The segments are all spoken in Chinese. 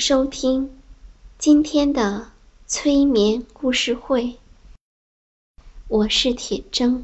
收听今天的催眠故事会，我是铁铮。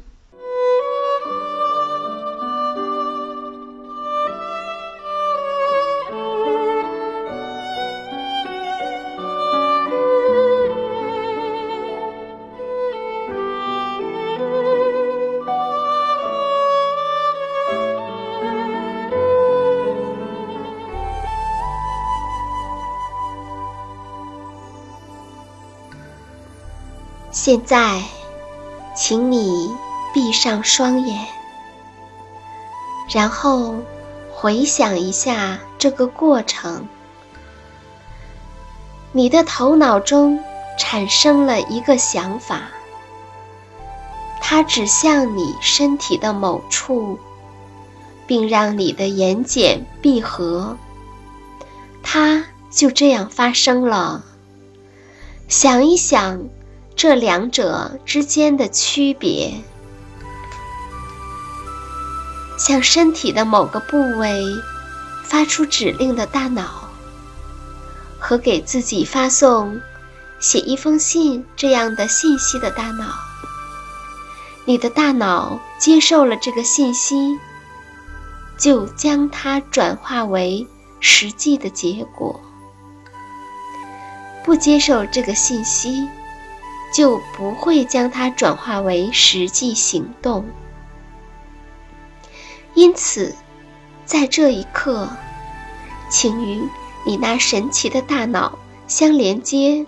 现在，请你闭上双眼，然后回想一下这个过程。你的头脑中产生了一个想法，它指向你身体的某处，并让你的眼睑闭合。它就这样发生了。想一想。这两者之间的区别，向身体的某个部位发出指令的大脑，和给自己发送、写一封信这样的信息的大脑，你的大脑接受了这个信息，就将它转化为实际的结果；不接受这个信息。就不会将它转化为实际行动。因此，在这一刻，请与你那神奇的大脑相连接。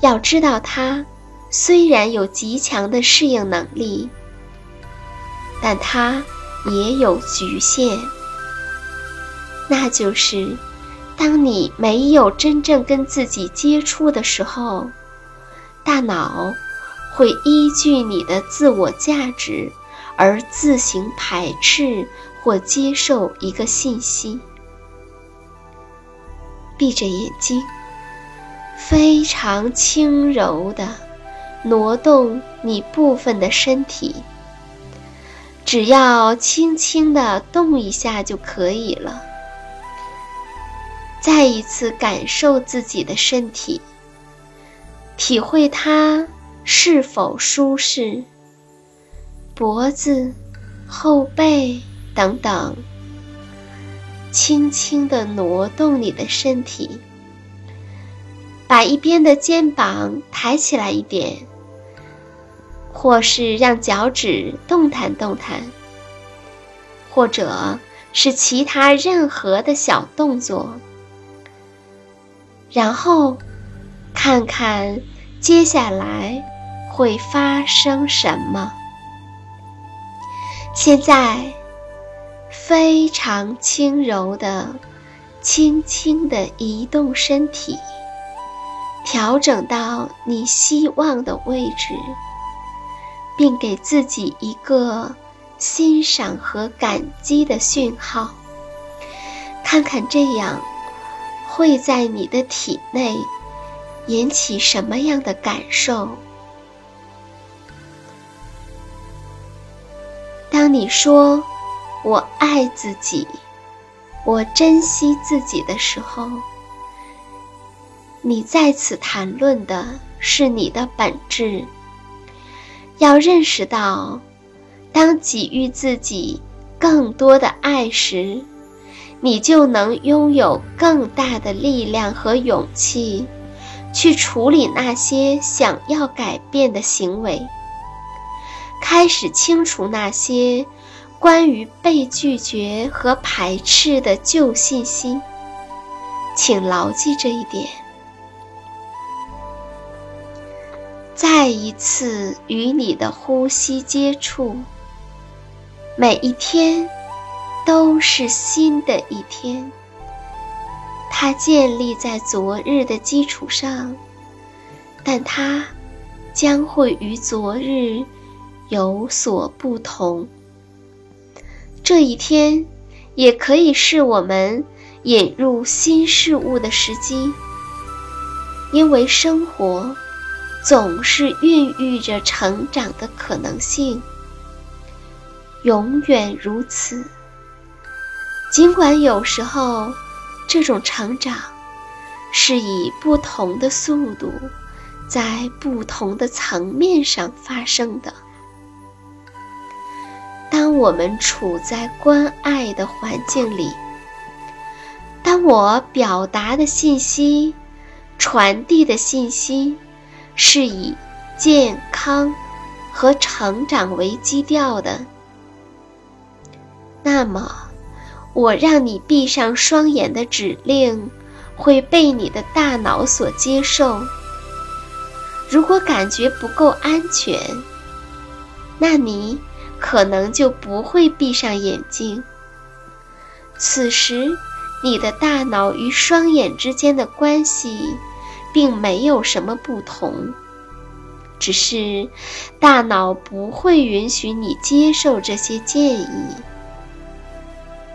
要知道，它虽然有极强的适应能力，但它也有局限。那就是，当你没有真正跟自己接触的时候。大脑会依据你的自我价值而自行排斥或接受一个信息。闭着眼睛，非常轻柔地挪动你部分的身体，只要轻轻地动一下就可以了。再一次感受自己的身体。体会它是否舒适，脖子、后背等等，轻轻地挪动你的身体，把一边的肩膀抬起来一点，或是让脚趾动弹动弹，或者是其他任何的小动作，然后。看看接下来会发生什么。现在，非常轻柔的、轻轻的移动身体，调整到你希望的位置，并给自己一个欣赏和感激的讯号。看看这样会在你的体内。引起什么样的感受？当你说“我爱自己，我珍惜自己”的时候，你在此谈论的是你的本质。要认识到，当给予自己更多的爱时，你就能拥有更大的力量和勇气，去处理那些想要改变的行为，开始清除那些关于被拒绝和排斥的旧信息。请牢记这一点。再一次与你的呼吸接触，每一天都是新的一天。它建立在昨日的基础上，但它将会与昨日有所不同。这一天也可以是我们引入新事物的时机，因为生活。总是孕育着成长的可能性，永远如此。尽管有时候，这种成长是以不同的速度，在不同的层面上发生的。当我们处在关爱的环境里，当我表达的信息、传递的信息。是以健康和成长为基调的。那么，我让你闭上双眼的指令会被你的大脑所接受。如果感觉不够安全，那你可能就不会闭上眼睛。此时，你的大脑与双眼之间的关系。并没有什么不同，只是大脑不会允许你接受这些建议。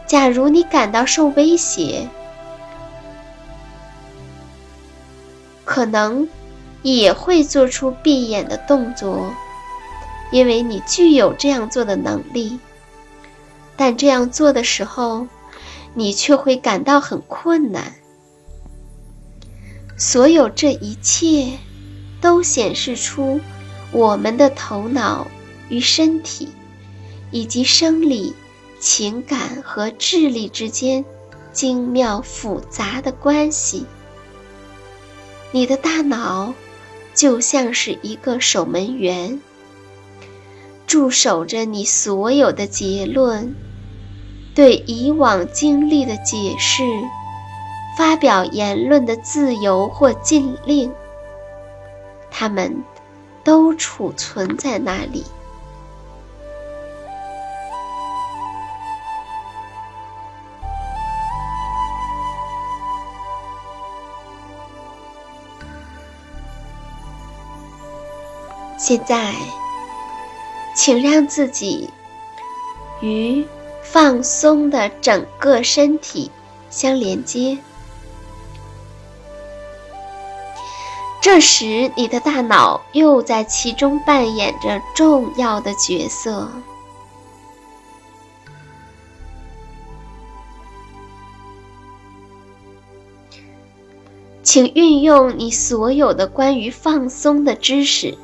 假如你感到受威胁，可能也会做出闭眼的动作，因为你具有这样做的能力。但这样做的时候，你却会感到很困难。所有这一切，都显示出我们的头脑与身体，以及生理、情感和智力之间精妙复杂的关系。你的大脑就像是一个守门员，驻守着你所有的结论，对以往经历的解释。发表言论的自由或禁令，他们都储存在那里。现在，请让自己与放松的整个身体相连接。这时，你的大脑又在其中扮演着重要的角色。请运用你所有的关于放松的知识，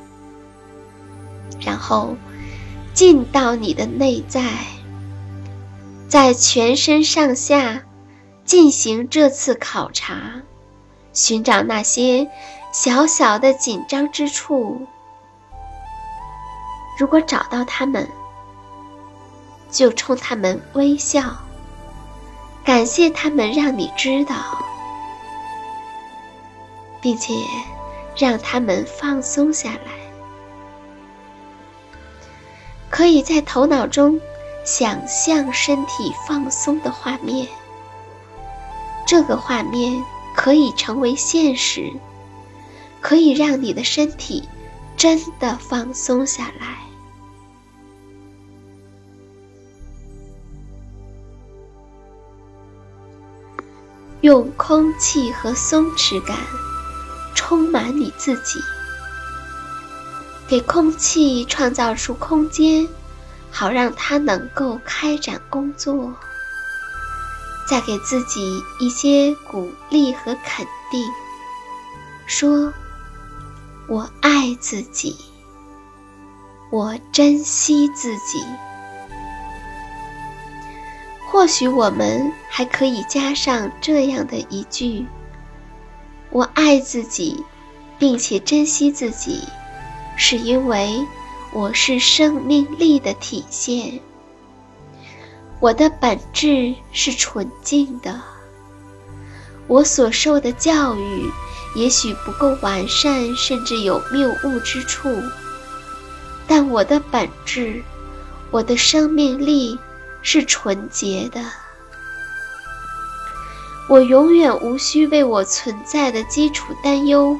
后进到你的内在，在全身上下进行这次考察，寻找那些。小小的紧张之处，如果找到他们，就冲他们微笑，感谢他们让你知道，并且让他们放松下来。可以在头脑中想象身体放松的画面，这个画面可以成为现实。可以让你的身体真的放松下来，用空气和松弛感充满你自己，给空气创造出空间，好让它能够开展工作。再给自己一些鼓励和肯定。说：“我爱自己，我珍惜自己。”或许我们还可以加上这样的一句：“我爱自己，并且珍惜自己，是因为我是生命力的体现。我的本质是纯净的。”我所受的教育也许不够完善，甚至有谬误之处，但我的本质，我的生命力是纯洁的。我永远无需为我存在的基础担忧。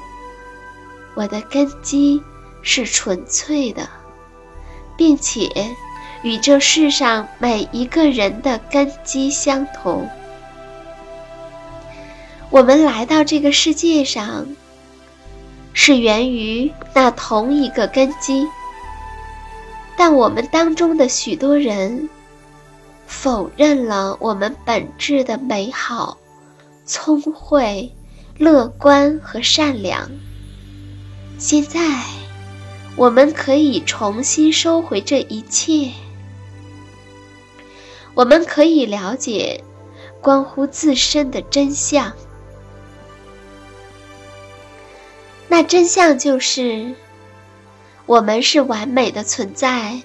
我的根基是纯粹的，并且与这世上每一个人的根基相同。我们来到这个世界上，是源于那同一个根基，但我们当中的许多人否认了我们本质的美好、聪慧、乐观和善良。现在，我们可以重新收回这一切，我们可以了解关乎自身的真相。那真相就是，我们是完美的存在，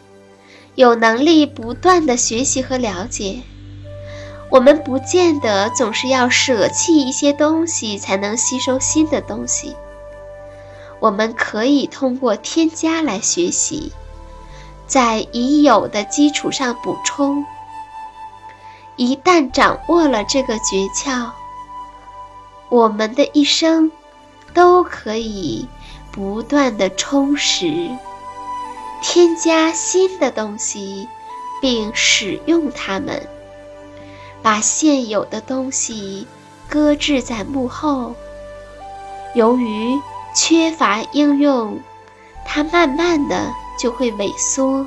有能力不断的学习和了解。我们不见得总是要舍弃一些东西才能吸收新的东西。我们可以通过添加来学习，在已有的基础上补充。一旦掌握了这个诀窍，我们的一生。都可以不断的充实，添加新的东西，并使用它们，把现有的东西搁置在幕后。由于缺乏应用，它慢慢的就会萎缩。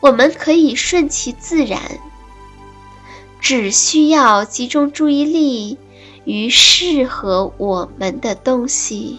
我们可以顺其自然，只需要集中注意力。于适合我们的东西。